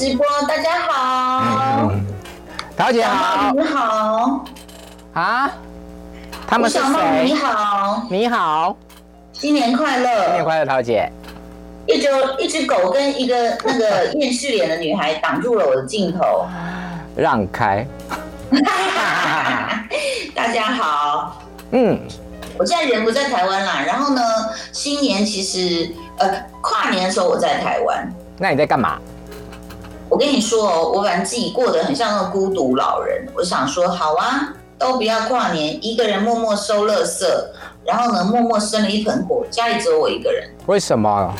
直播，大家好。桃姐好，你好。啊？他们是谁？你好，你好，新年快乐，新年快乐，桃姐。一只一只狗跟一个那个厌世脸的女孩挡住了我的镜头，让开。大家好，嗯，我现在人不在台湾啦。然后呢，新年其实呃跨年的时候我在台湾。那你在干嘛？我跟你说哦，我反正自己过得很像那个孤独老人。我想说，好啊，都不要跨年，一个人默默收垃圾，然后呢，默默生了一盆火，家里只有我一个人。为什么？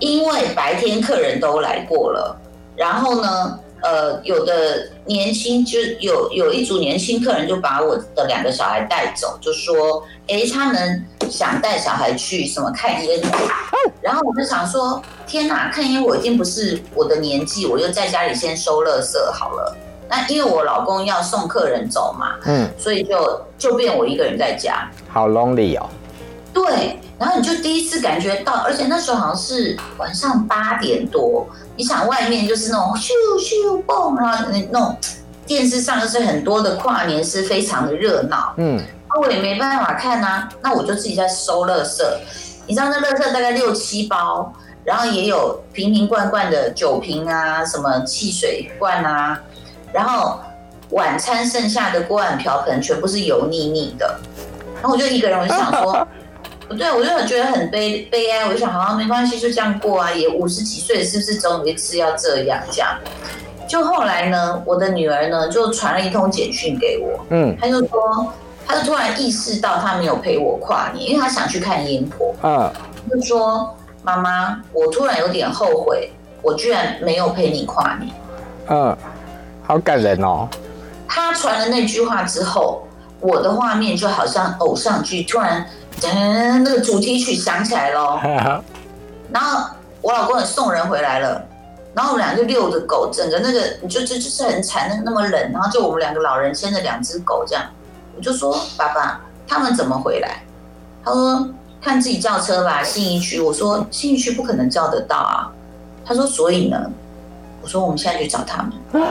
因为白天客人都来过了，然后呢，呃，有的年轻就有有一组年轻客人就把我的两个小孩带走，就说，哎，他们想带小孩去什么看烟火，然后我就想说，天哪，看烟火已经不是我的年纪，我就在家里先收垃圾好了。那因为我老公要送客人走嘛，嗯，所以就就变我一个人在家，好 lonely 哦。对，然后你就第一次感觉到，而且那时候好像是晚上八点多，你想外面就是那种咻咻蹦，然后那那种电视上就是很多的跨年是非常的热闹，嗯，那我也没办法看啊，那我就自己在收垃圾，你知道那垃圾大概六七包，然后也有瓶瓶罐罐的酒瓶啊，什么汽水罐啊，然后晚餐剩下的锅碗瓢盆全部是油腻腻的，然后我就一个人，我就想说。不对，我就很觉得很悲悲哀。我就想，好像没关系，就这样过啊。也五十几岁，是不是总有一次要这样？这样。就后来呢，我的女儿呢就传了一通简讯给我，嗯，她就说，她就突然意识到他没有陪我跨年，因为他想去看烟火，嗯，就说妈妈，我突然有点后悔，我居然没有陪你跨年，嗯，好感人哦。他传了那句话之后，我的画面就好像偶像剧，突然。嗯，那个主题曲响起来了，然后我老公也送人回来了，然后我们俩就遛着狗，整个那个就就就是很惨，那那么冷，然后就我们两个老人牵着两只狗这样，就说爸爸他们怎么回来？他说看自己叫车吧，信义区。我说信义区不可能叫得到啊。他说所以呢？我说我们现在去找他们。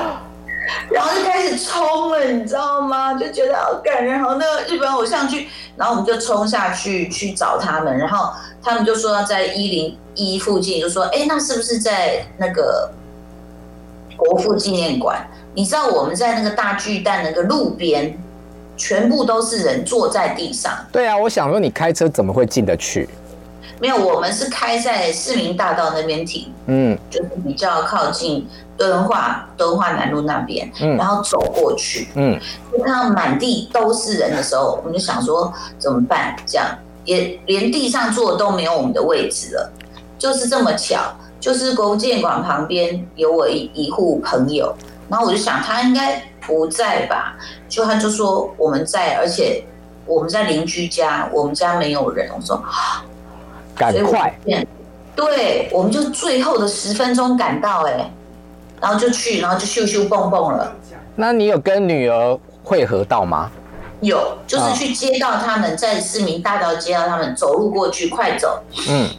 然后就开始冲了，你知道吗？就觉得好感人，好那个日本偶像剧。然后我们就冲下去去找他们，然后他们就说要在一零一附近，就说：“哎，那是不是在那个国父纪念馆？”你知道我们在那个大巨蛋那个路边，全部都是人坐在地上。对啊，我想说你开车怎么会进得去？没有，我们是开在市民大道那边停，嗯，就是比较靠近。敦化敦化南路那边，嗯，然后走过去，嗯，就看到满地都是人的时候，我们就想说怎么办？这样也连地上坐都没有我们的位置了，就是这么巧，就是国父纪念馆旁边有我一一户朋友，然后我就想他应该不在吧，就他就说我们在，而且我们在邻居家，我们家没有人，我说啊，赶快，对，我们就最后的十分钟赶到，哎。然后就去，然后就咻咻蹦蹦了。那你有跟女儿会合到吗？有，就是去接到他们，在市民大道接到他们，走路过去，快走。嗯。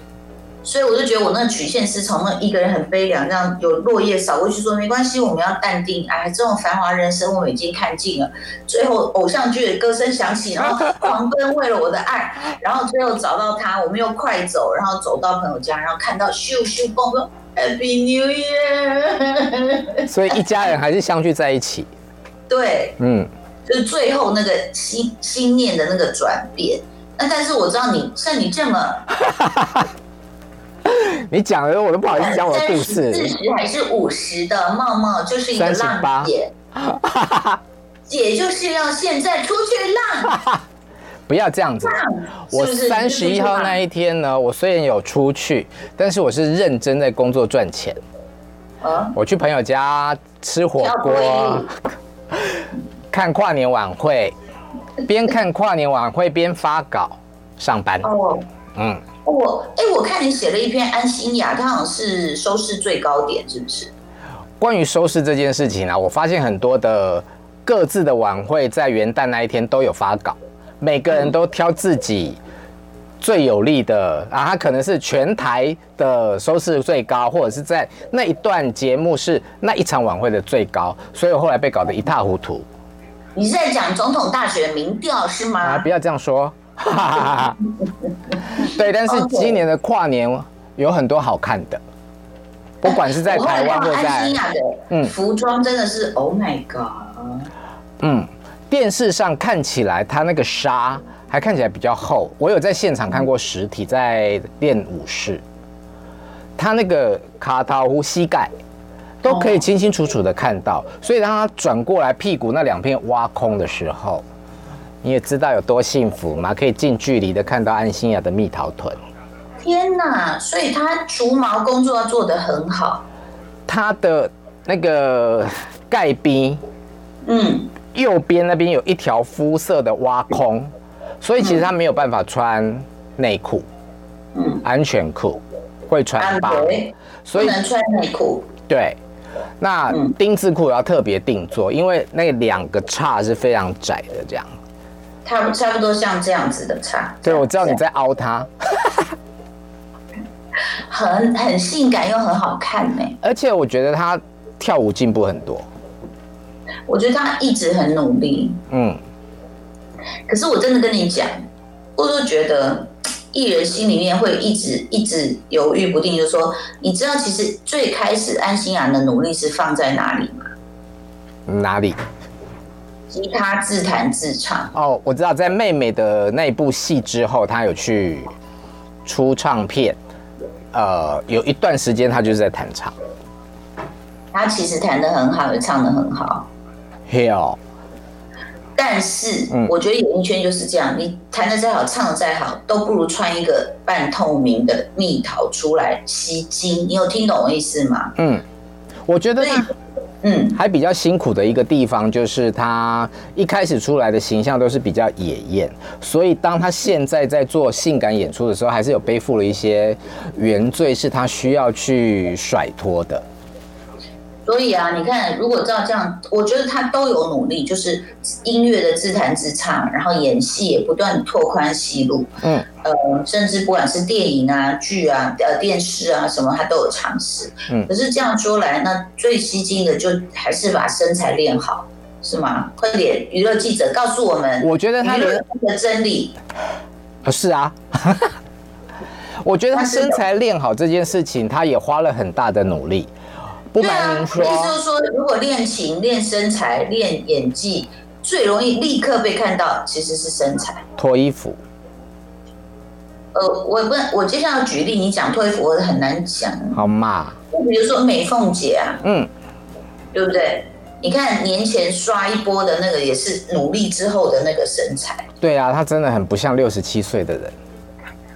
所以我就觉得我那个曲线是从那一个人很悲凉，这样有落叶扫过去，说没关系，我们要淡定。哎，这种繁华人生我们已经看尽了。最后偶像剧的歌声响起，然后 狂奔为了我的爱，然后最后找到他，我们又快走，然后走到朋友家，然后看到咻咻蹦蹦。Happy New Year！所以一家人还是相聚在一起。对，嗯，就是最后那个心心念的那个转变。那但是我知道你像你这么，你讲的我都不好意思讲我的故事。四十还是五十的茂茂就是一个浪姐，姐就是要现在出去浪。不要这样子。我三十一号那一天呢，我虽然有出去，但是我是认真在工作赚钱。我去朋友家吃火锅，看跨年晚会，边看跨年晚会边发稿上班。哦，嗯，我哎，我看你写了一篇安心雅，它好像是收视最高点，是不是？关于收视这件事情啊，我发现很多的各自的晚会在元旦那一天都有发稿。每个人都挑自己最有利的啊，他可能是全台的收视最高，或者是在那一段节目是那一场晚会的最高，所以我后来被搞得一塌糊涂。你是在讲总统大选民调是吗？啊，不要这样说。对，但是今年的跨年有很多好看的，不管是在台湾或在嗯，服装真的是 Oh my God。嗯，电视上看起来它那个纱。还看起来比较厚，我有在现场看过实体，在练武士，他那个卡塔湖膝盖都可以清清楚楚的看到，所以当他转过来屁股那两片挖空的时候，你也知道有多幸福嘛，可以近距离的看到安心亚的蜜桃臀。天哪！所以他除毛工作要做得很好，他的那个盖边，嗯，右边那边有一条肤色的挖空。所以其实他没有办法穿内裤，嗯，安全裤会穿疤，所以不能穿内裤。对，那丁字裤要特别定做，因为那两个叉是非常窄的，这样。差不差不多像这样子的差。对，我知道你在凹它，很很性感又很好看呢。而且我觉得他跳舞进步很多。我觉得他一直很努力。嗯。可是我真的跟你讲，我都觉得艺人心里面会一直一直犹豫不定，就是说，你知道其实最开始安心亚的努力是放在哪里吗？哪里？吉他自弹自唱。哦，我知道，在妹妹的那部戏之后，她有去出唱片，呃，有一段时间她就是在弹唱。她其实弹的很好，也唱的很好。Hell 但是，我觉得演艺圈就是这样，你弹的再好，唱的再好，都不如穿一个半透明的蜜桃出来吸睛。你有听懂我意思吗？嗯，我觉得他，嗯，还比较辛苦的一个地方就是他一开始出来的形象都是比较野艳，所以当他现在在做性感演出的时候，还是有背负了一些原罪，是他需要去甩脱的。所以啊，你看，如果照这样，我觉得他都有努力，就是音乐的自弹自唱，然后演戏也不断拓宽戏路，嗯，呃，甚至不管是电影啊、剧啊、呃、电视啊什么，他都有尝试。嗯，可是这样说来，那最吸睛的就还是把身材练好，是吗？快点，娱乐记者告诉我们，我觉得他的真理。啊，是啊，我觉得他身材练好这件事情，他也花了很大的努力。不瞒您说，意思就是说，如果练琴、练身材、练演技，最容易立刻被看到，其实是身材。脱衣服。呃，我不，我接下来要举例，你讲脱衣服，我很难讲。好嘛。就比如说美凤姐啊，嗯，对不对？你看年前刷一波的那个，也是努力之后的那个身材。对啊，她真的很不像六十七岁的人。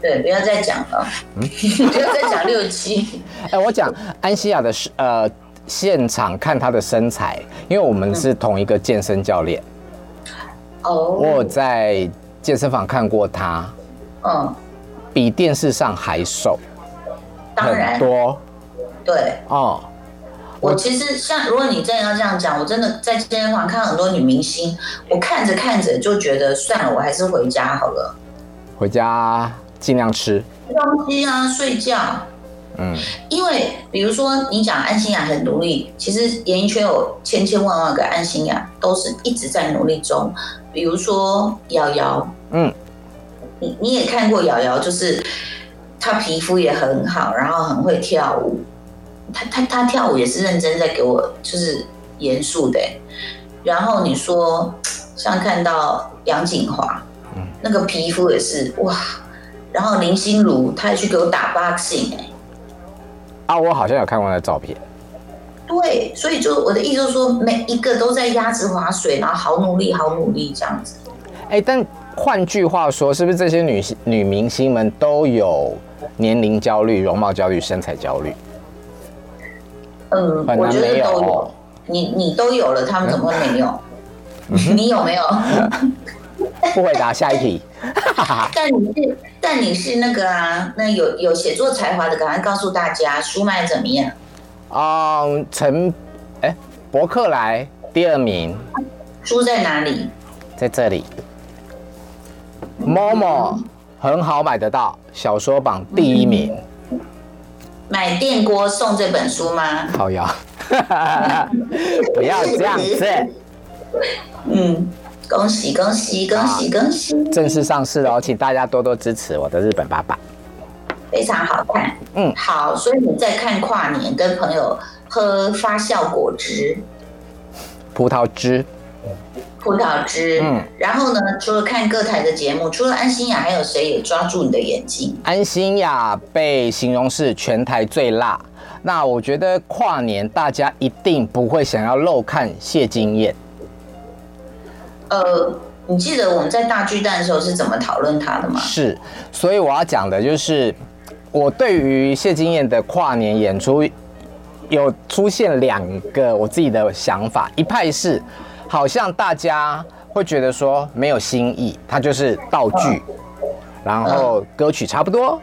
对，不要再讲了。嗯，不要再讲六七。哎，我讲安西亚的是呃，现场看她的身材，因为我们是同一个健身教练。哦、嗯。我有在健身房看过她。嗯。比电视上还瘦。当然。多。对。哦。我其实像，如果你真的要这样讲，我真的在健身房看很多女明星，我看着看着就觉得算了，我还是回家好了。回家。尽量吃东西啊，睡觉。嗯，因为比如说你讲安心亚很努力，其实演艺圈有千千万万个安心亚，都是一直在努力中。比如说瑶瑶，嗯，你你也看过瑶瑶，就是她皮肤也很好，然后很会跳舞。她她她跳舞也是认真在给我，就是严肃的。然后你说像看到杨景华，嗯，那个皮肤也是哇。然后林心如，她还去给我打 boxing 哎，啊，我好像有看过那照片。对，所以就我的意思就是说，每一个都在鸭子划水，然后好努力，好努力这样子。哎，但换句话说，是不是这些女性女明星们都有年龄焦虑、容貌焦虑、身材焦虑？嗯，我觉得都有。你你都有了，他们怎么会没有？你有没有？不回答，下一题。但你是，但你是那个啊，那有有写作才华的，赶快告诉大家，书卖怎么样？嗯，陈，哎，博客来第二名。书在哪里？在这里。Momo 很好买得到，小说榜第一名。嗯、买电锅送这本书吗？好呀，不要这样子。嗯，恭喜恭喜恭喜恭喜！正式上市哦，请大家多多支持我的日本爸爸。非常好看，嗯，好，所以你在看跨年，跟朋友喝发酵果汁，葡萄汁，葡萄汁，嗯，然后呢，除了看各台的节目，除了安心雅，还有谁也抓住你的眼睛？安心雅被形容是全台最辣，那我觉得跨年大家一定不会想要漏看谢金燕。呃，你记得我们在大巨蛋的时候是怎么讨论他的吗？是，所以我要讲的就是。我对于谢金燕的跨年演出有出现两个我自己的想法，一派是好像大家会觉得说没有新意，它就是道具，然后歌曲差不多。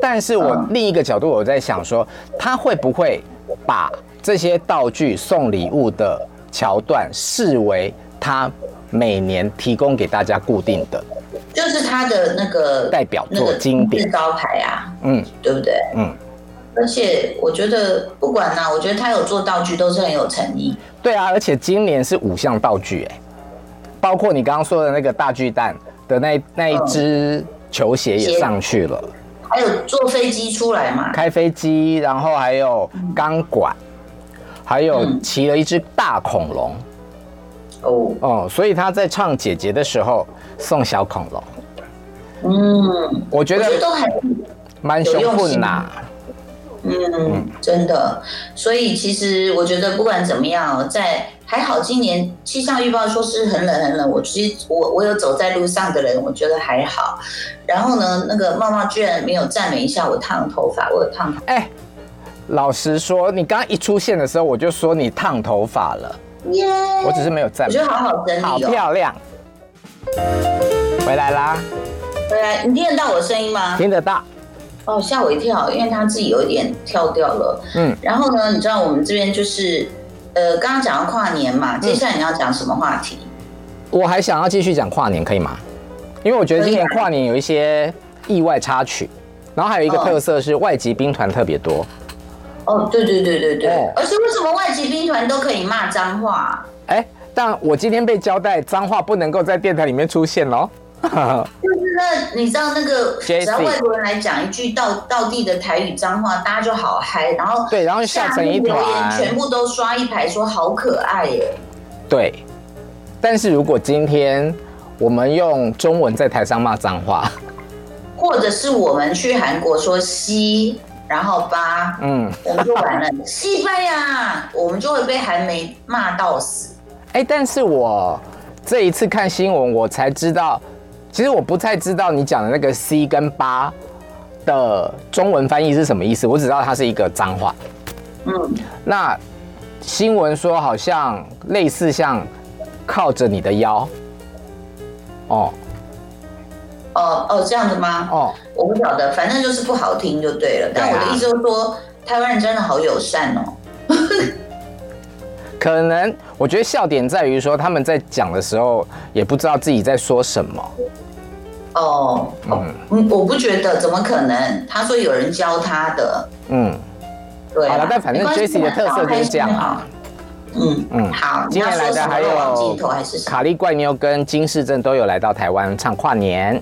但是我另一个角度我在想说，他会不会把这些道具送礼物的桥段视为他每年提供给大家固定的？就是他的那个代表作经典招牌啊，嗯，对不对？嗯，而且我觉得不管呢、啊，我觉得他有做道具都是很有诚意。对啊，而且今年是五项道具哎，包括你刚刚说的那个大巨蛋的那那一只球鞋也上去了，还有坐飞机出来嘛，开飞机，然后还有钢管，还有骑了一只大恐龙。哦。哦，所以他在唱姐姐的时候送小恐龙，嗯，我觉得都还蛮雄浑呐，嗯，真的，所以其实我觉得不管怎么样，在还好今年气象预报说是很冷很冷，我其实我我有走在路上的人，我觉得还好。然后呢，那个茂茂居然没有赞美一下我烫头发，我有烫头。老实说，你刚刚一出现的时候，我就说你烫头发了。耶我只是没有赞。我觉得好好整理，好漂亮。回来啦！回来，你听得到我的声音吗？听得到。哦，吓我一跳，因为他自己有一点跳掉了。嗯。然后呢，你知道我们这边就是，呃，刚刚讲到跨年嘛，接下来你要讲什么话题？我还想要继续讲跨年，可以吗？因为我觉得今年跨年有一些意外插曲，然后还有一个特色是外籍兵团特别多。哦，对对对对对，哦、而且为什么外籍兵团都可以骂脏话？哎，但我今天被交代脏话不能够在电台里面出现喽。就是那，你知道那个，只要外国人来讲一句道道地的台语脏话，大家就好嗨，然后对，然后下成一团，留言全部都刷一排说好可爱耶。对，但是如果今天我们用中文在台上骂脏话，或者是我们去韩国说西。然后八，嗯，我们就完了。西班牙，我们就会被韩媒骂到死。哎，但是我这一次看新闻，我才知道，其实我不太知道你讲的那个 C 跟八的中文翻译是什么意思。我只知道它是一个脏话。嗯，那新闻说好像类似像靠着你的腰。哦。哦哦，这样子吗？哦，我不晓得，反正就是不好听就对了。但我的意思就是说，台湾人真的好友善哦。可能我觉得笑点在于说，他们在讲的时候也不知道自己在说什么。哦，嗯，我不觉得，怎么可能？他说有人教他的。嗯，对。好了，但反正 Jessie 的特色就是这样啊。嗯嗯，好。今天来的还有卡利怪妞跟金世正都有来到台湾唱跨年。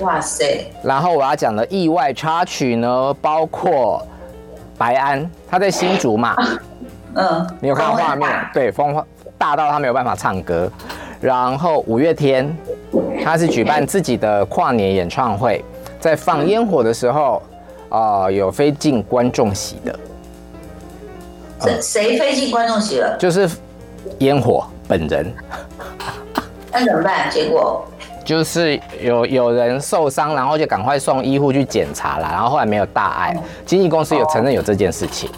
哇塞！然后我要讲的意外插曲呢，包括白安，他在新竹嘛，嗯，你有看到画面？对，风大到他没有办法唱歌。然后五月天，他是举办自己的跨年演唱会，在放烟火的时候，啊、呃，有飞进观众席的。谁谁飞进观众席了？就是烟火本人。那怎么办？结果？就是有有人受伤，然后就赶快送医护去检查啦，然后后来没有大碍。经纪公司有承认有这件事情。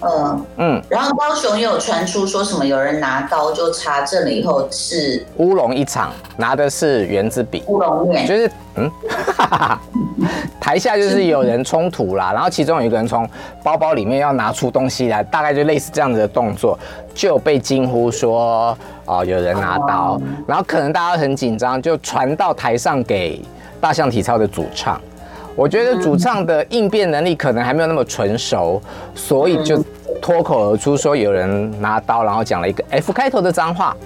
嗯嗯。然后高雄也有传出说什么有人拿刀就查证了以后是乌龙一场，拿的是原子笔。乌龙面。就是嗯，台下就是有人冲突啦，然后其中有一个人从包包里面要拿出东西来，大概就类似这样子的动作，就被惊呼说哦，有人拿刀，然后可能大家很紧张，就传到台上给大象体操的主唱。我觉得主唱的应变能力可能还没有那么纯熟，所以就脱口而出说有人拿刀，然后讲了一个 F 开头的脏话。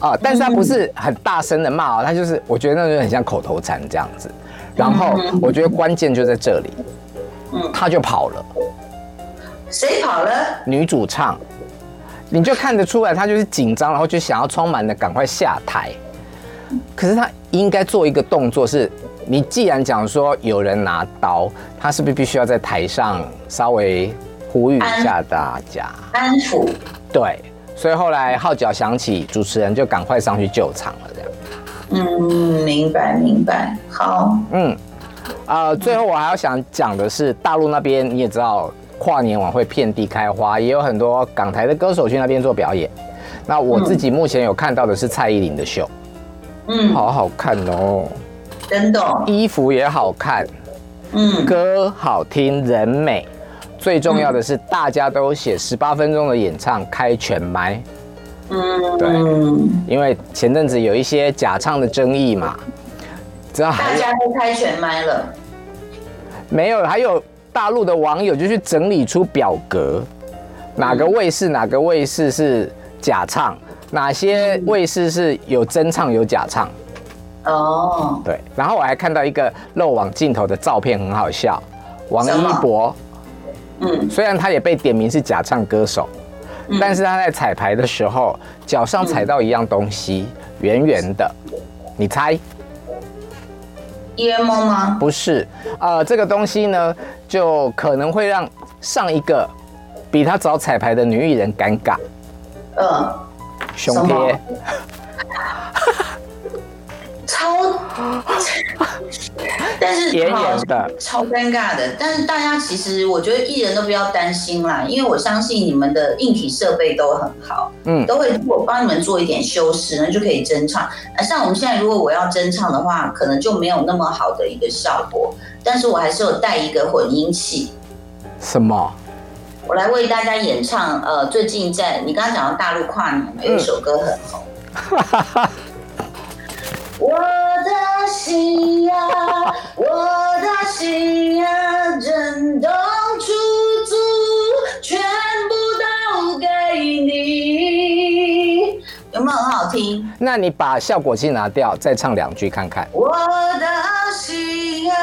啊，但是他不是很大声的骂哦，他就是我觉得那就很像口头禅这样子。然后我觉得关键就在这里，嗯，他就跑了。谁跑了？女主唱，你就看得出来，他就是紧张，然后就想要充满的赶快下台。可是他应该做一个动作是，你既然讲说有人拿刀，他是不是必须要在台上稍微呼吁一下大家，安抚？对。所以后来号角响起，主持人就赶快上去救场了，这样。嗯，明白明白。好，嗯，啊、呃，最后我还要想讲的是，大陆那边你也知道，跨年晚会遍地开花，也有很多港台的歌手去那边做表演。那我自己目前有看到的是蔡依林的秀，嗯，好好看哦，真的，衣服也好看，嗯，歌好听，人美。最重要的是，大家都写十八分钟的演唱开全麦，嗯，对，因为前阵子有一些假唱的争议嘛，知道大家都开全麦了，没有，还有大陆的网友就去整理出表格，哪个卫视哪个卫视是假唱，哪些卫视是有真唱有假唱，哦，对，然后我还看到一个漏网镜头的照片，很好笑，王一博。嗯，虽然他也被点名是假唱歌手，嗯、但是他在彩排的时候脚上踩到一样东西，圆圆的，你猜？烟猫，吗？不是，呃，这个东西呢，就可能会让上一个比他早彩排的女艺人尴尬。嗯、呃，胸贴。超，但是超尴尬的。但是大家其实，我觉得艺人都不要担心啦，因为我相信你们的硬体设备都很好，嗯，都会我帮你们做一点修饰，那就可以真唱。那像我们现在，如果我要真唱的话，可能就没有那么好的一个效果。但是我还是有带一个混音器。什么？我来为大家演唱。呃，最近在你刚刚讲到大陆跨年，有一首歌很红。我的心呀，我的心呀，震动出租，全部都给你。有没有很好听？那你把效果器拿掉，再唱两句看看。我的心呀，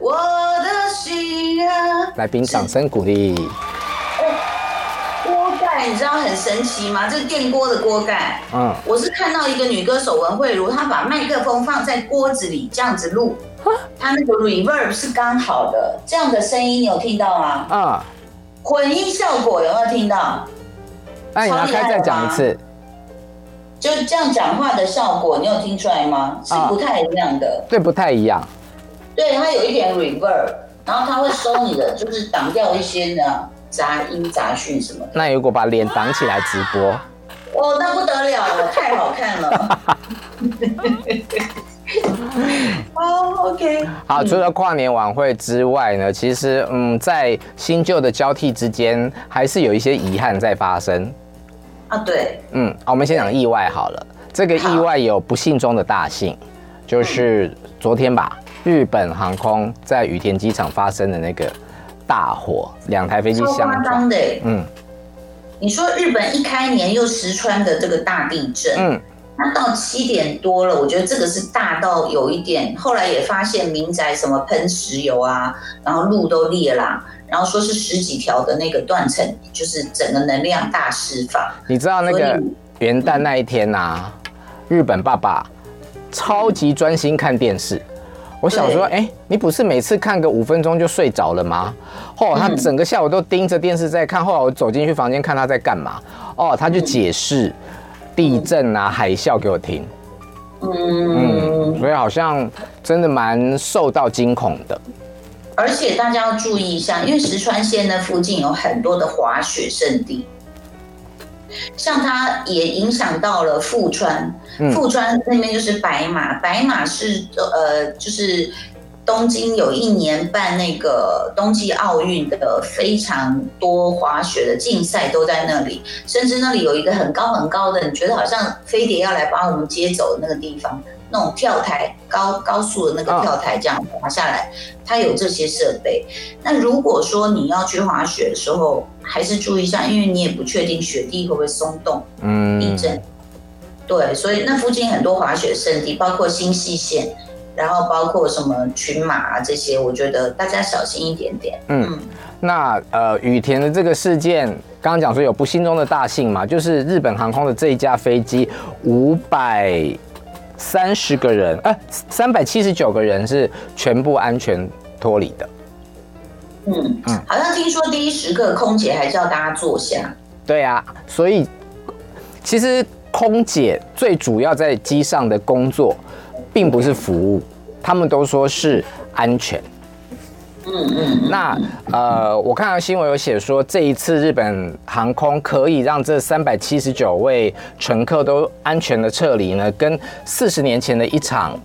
我的心呀。来宾掌声鼓励。你知道很神奇吗？这是电锅的锅盖。嗯，我是看到一个女歌手文慧茹，她把麦克风放在锅子里这样子录，她那个 reverb 是刚好的，这样的声音你有听到吗？啊、嗯，混音效果有没有听到？哎，你要再讲一次，就这样讲话的效果，你有听出来吗？是不太一样的。对，不太一样。对，它有一点 reverb，然后它会收你的，就是挡掉一些呢。杂音杂讯什么的？那如果把脸挡起来直播，哦，那不得了了，太好看了。哦、oh,，OK。好，除了跨年晚会之外呢，其实嗯，在新旧的交替之间，还是有一些遗憾在发生。啊，对。嗯，好，我们先讲意外好了。这个意外有不幸中的大幸，就是昨天吧，日本航空在羽田机场发生的那个。大火，两台飞机相撞。的，嗯，你说日本一开年又石川的这个大地震，嗯，那到七点多了，我觉得这个是大到有一点。后来也发现民宅什么喷石油啊，然后路都裂了，然后说是十几条的那个断层，就是整个能量大释放。你知道那个元旦那一天呐、啊，日本爸爸超级专心看电视。我想说，哎、欸，你不是每次看个五分钟就睡着了吗？哦，他整个下午都盯着电视在看。后来我走进去房间看他在干嘛。哦，他就解释地震啊、海啸给我听。嗯，所以好像真的蛮受到惊恐的。而且大家要注意一下，因为石川县那附近有很多的滑雪胜地。像它也影响到了富川，富川那边就是白马，白马是呃，就是东京有一年办那个冬季奥运的非常多滑雪的竞赛都在那里，甚至那里有一个很高很高的，你觉得好像飞碟要来把我们接走的那个地方，那种跳台高高速的那个跳台这样滑下来，它有这些设备。那如果说你要去滑雪的时候，还是注意一下，因为你也不确定雪地会不会松动，嗯，地震。对，所以那附近很多滑雪胜地，包括新细县。然后包括什么群马啊这些，我觉得大家小心一点点。嗯，嗯那呃羽田的这个事件，刚刚讲说有不幸中的大幸嘛，就是日本航空的这一架飞机五百三十个人，呃三百七十九个人是全部安全脱离的。嗯嗯，好像听说第一时刻空姐还叫大家坐下。对啊，所以其实空姐最主要在机上的工作。并不是服务，他们都说是安全。嗯嗯。那呃，我看到新闻有写说，这一次日本航空可以让这三百七十九位乘客都安全的撤离呢，跟四十年前的一场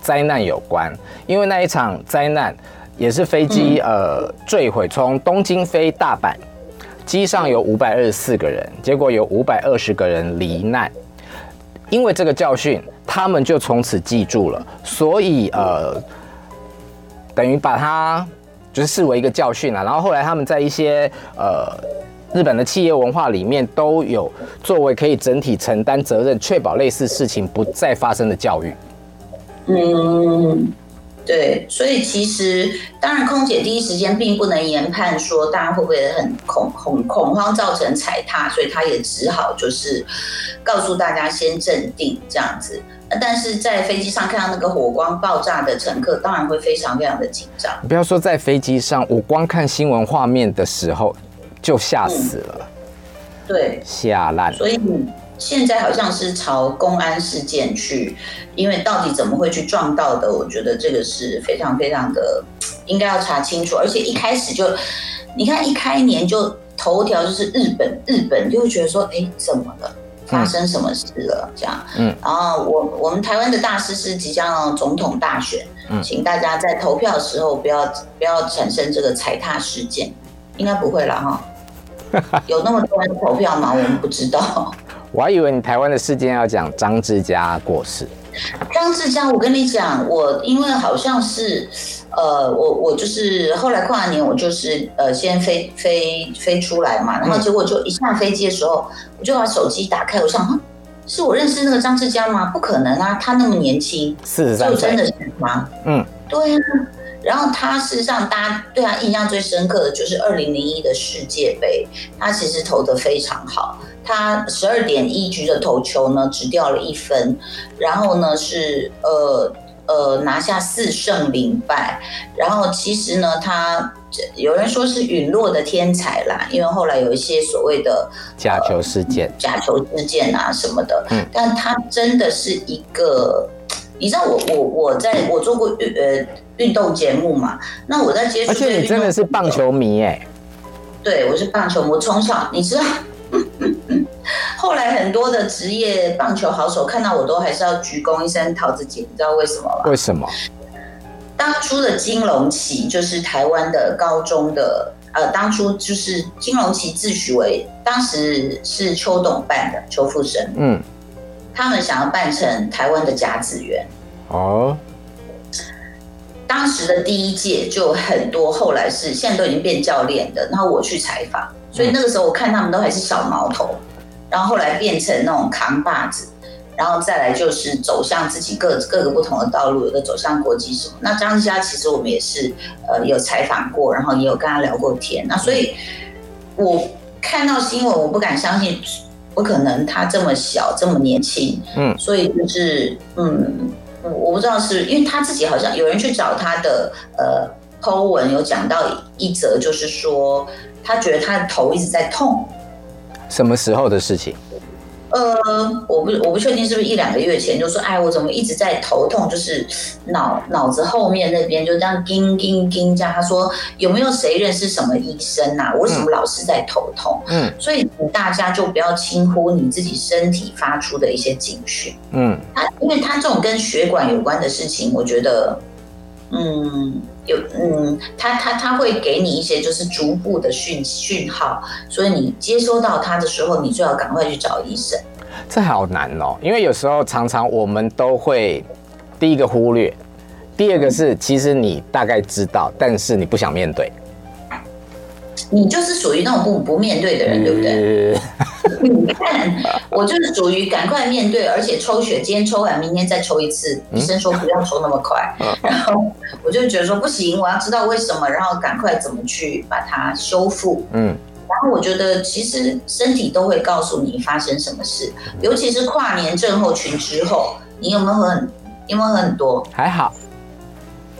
灾难有关。因为那一场灾难也是飞机呃坠毁，从东京飞大阪，机上有五百二十四个人，结果有五百二十个人罹难。因为这个教训，他们就从此记住了，所以呃，等于把它就是视为一个教训啊。然后后来他们在一些呃日本的企业文化里面都有作为可以整体承担责任，确保类似事情不再发生的教育。嗯。对，所以其实当然，空姐第一时间并不能研判说大家会不会很恐恐恐慌造成踩踏，所以她也只好就是告诉大家先镇定这样子。但是在飞机上看到那个火光爆炸的乘客，当然会非常非常的紧张。不要说在飞机上，我光看新闻画面的时候就吓死了。嗯、对，吓烂。所以。现在好像是朝公安事件去，因为到底怎么会去撞到的？我觉得这个是非常非常的应该要查清楚。而且一开始就，你看一开年就头条就是日本，日本就会觉得说，哎，怎么了？发生什么事了？这样，嗯。然后我我们台湾的大事是即将总统大选，嗯，请大家在投票的时候不要不要产生这个踩踏事件，应该不会了哈。有那么多人投票吗？我们不知道。我还以为你台湾的事件要讲张志佳过世。张志佳，我跟你讲，我因为好像是，呃，我我就是后来跨年，我就是呃先飞飞飞出来嘛，然后结果就一下飞机的时候，我就把手机打开，我想，是我认识那个张志佳吗？不可能啊，他那么年轻，四十三岁，就真的是吗？嗯，对啊。然后他事实上，大家对他印象最深刻的就是二零零一的世界杯，他其实投的非常好。他十二点一局的投球呢，只掉了一分，然后呢是呃呃拿下四胜零败。然后其实呢，他有人说是陨落的天才啦，因为后来有一些所谓的假球事件、呃、假球事件啊什么的。嗯，但他真的是一个，你知道我我我在我做过呃。运动节目嘛，那我在接触，而且你真的是棒球迷哎，对，我是棒球迷，我从小你知道，后来很多的职业棒球好手看到我都还是要鞠躬一声桃子姐，你知道为什么吗？为什么？当初的金龙旗就是台湾的高中的，呃，当初就是金龙旗自诩为当时是邱董办的邱富生，嗯，他们想要办成台湾的甲子园哦。当时的第一届就很多，后来是现在都已经变教练的。然后我去采访，所以那个时候我看他们都还是小毛头，然后后来变成那种扛把子，然后再来就是走向自己各各个不同的道路，有的走向国际什么。那张志佳其实我们也是呃有采访过，然后也有跟他聊过天。那所以我看到新闻，我不敢相信，不可能他这么小这么年轻，嗯，所以就是嗯。我不知道是因为他自己好像有人去找他的呃 po 文，有讲到一则，就是说他觉得他的头一直在痛。什么时候的事情？呃，我不我不确定是不是一两个月前，就说哎，我怎么一直在头痛，就是脑脑子后面那边就这样叮叮叮这样。他说有没有谁认识什么医生啊？我为什么老是在头痛？嗯，所以大家就不要轻忽你自己身体发出的一些警讯。嗯，他因为他这种跟血管有关的事情，我觉得，嗯，有嗯，他他他会给你一些就是逐步的讯讯号，所以你接收到他的时候，你最好赶快去找医生。这好难哦，因为有时候常常我们都会第一个忽略，第二个是其实你大概知道，但是你不想面对。你就是属于那种不不面对的人，对不对？你看，我就是属于赶快面对，而且抽血，今天抽完，明天再抽一次。医生说不要抽那么快，然后我就觉得说不行，我要知道为什么，然后赶快怎么去把它修复。嗯，然后我觉得其实身体都会告诉你发生什么事，尤其是跨年症候群之后，你有没有很，有没有很多？还好。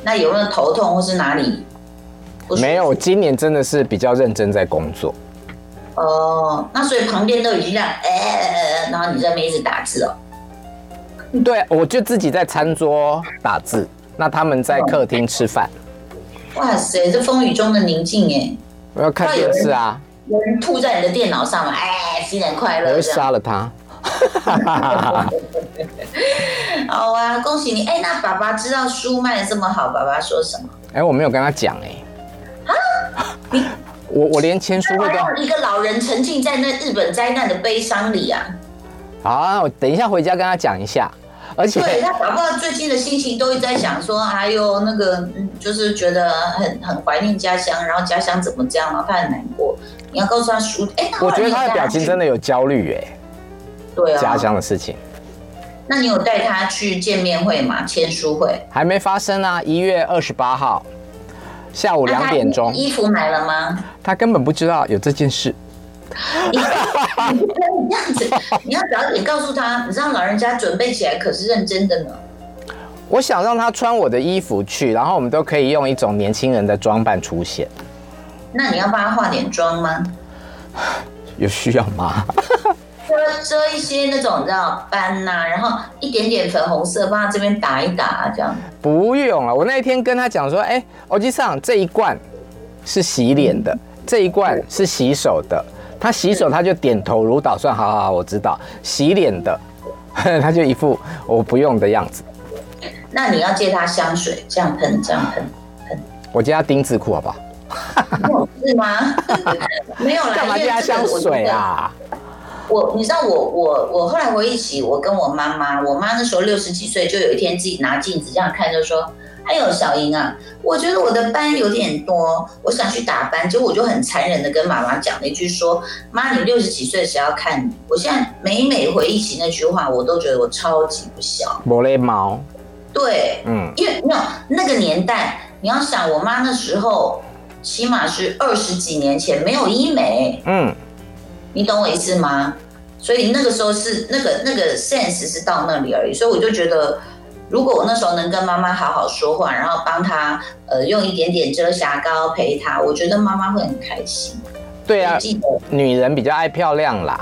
那有没有头痛或是哪里？没有，今年真的是比较认真在工作。哦，那所以旁边都已经这样，哎哎哎，然后你在那边一直打字哦。对，我就自己在餐桌打字，那他们在客厅吃饭。哇塞，这风雨中的宁静哎！我要看电视啊。有人吐在你的电脑上嘛？哎，新年快乐！我会杀了他。好啊，恭喜你！哎，那爸爸知道书卖的这么好，爸爸说什么？哎，我没有跟他讲哎。啊？你我我连签书会都让一个老人沉浸在那日本灾难的悲伤里啊！好啊，我等一下回家跟他讲一下。而且对他搞不好最近的心情都一直在想说，还有那个就是觉得很很怀念家乡，然后家乡怎么这样，然后他很难过。你要告诉他书，哎，我觉得他的表情真的有焦虑哎。对啊，家乡的事情。那你有带他去见面会吗？签书会还没发生啊，一月二十八号。下午两点钟，衣服买了吗？他根本不知道有这件事。你这样子，你要早点告诉他，你知道老人家准备起来可是认真的呢。我想让他穿我的衣服去，然后我们都可以用一种年轻人的装扮出现。那你要帮他化点妆吗？有需要吗？遮遮一些那种你知道斑呐、啊，然后一点点粉红色，帮他这边打一打，这样。不用了，我那一天跟他讲说，哎，欧吉桑，这一罐是洗脸的，嗯、这一罐是洗手的。他洗手，他就点头如捣蒜，好好好，我知道。洗脸的，他就一副我不用的样子。那你要借他香水，这样喷，这样喷喷。我借他丁字裤，好不好？是吗？没有啦，干嘛借他香水啊？我你知道我我我后来回忆起我跟我妈妈，我妈那时候六十几岁，就有一天自己拿镜子这样看，就说：“哎呦小英啊，我觉得我的斑有点多，我想去打斑。”结果我就很残忍的跟妈妈讲了一句说：“妈，你六十几岁谁要看你？”我现在每每回忆起那句话，我都觉得我超级不孝。没礼貌。对，嗯，因为没有那个年代，你要想我妈那时候起码是二十几年前没有医美，嗯。你懂我意思吗？所以那个时候是那个那个 sense 是到那里而已，所以我就觉得，如果我那时候能跟妈妈好好说话，然后帮她呃用一点点遮瑕膏陪她，我觉得妈妈会很开心。对啊，记得女人比较爱漂亮啦。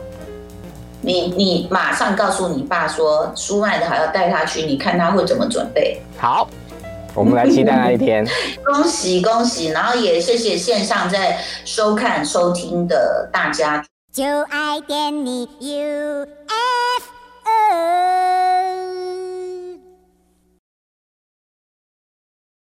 你你马上告诉你爸说书卖的好，要带他去，你看他会怎么准备？好，我们来期待那一天。恭喜恭喜，然后也谢谢线上在收看收听的大家。就爱点你 UFO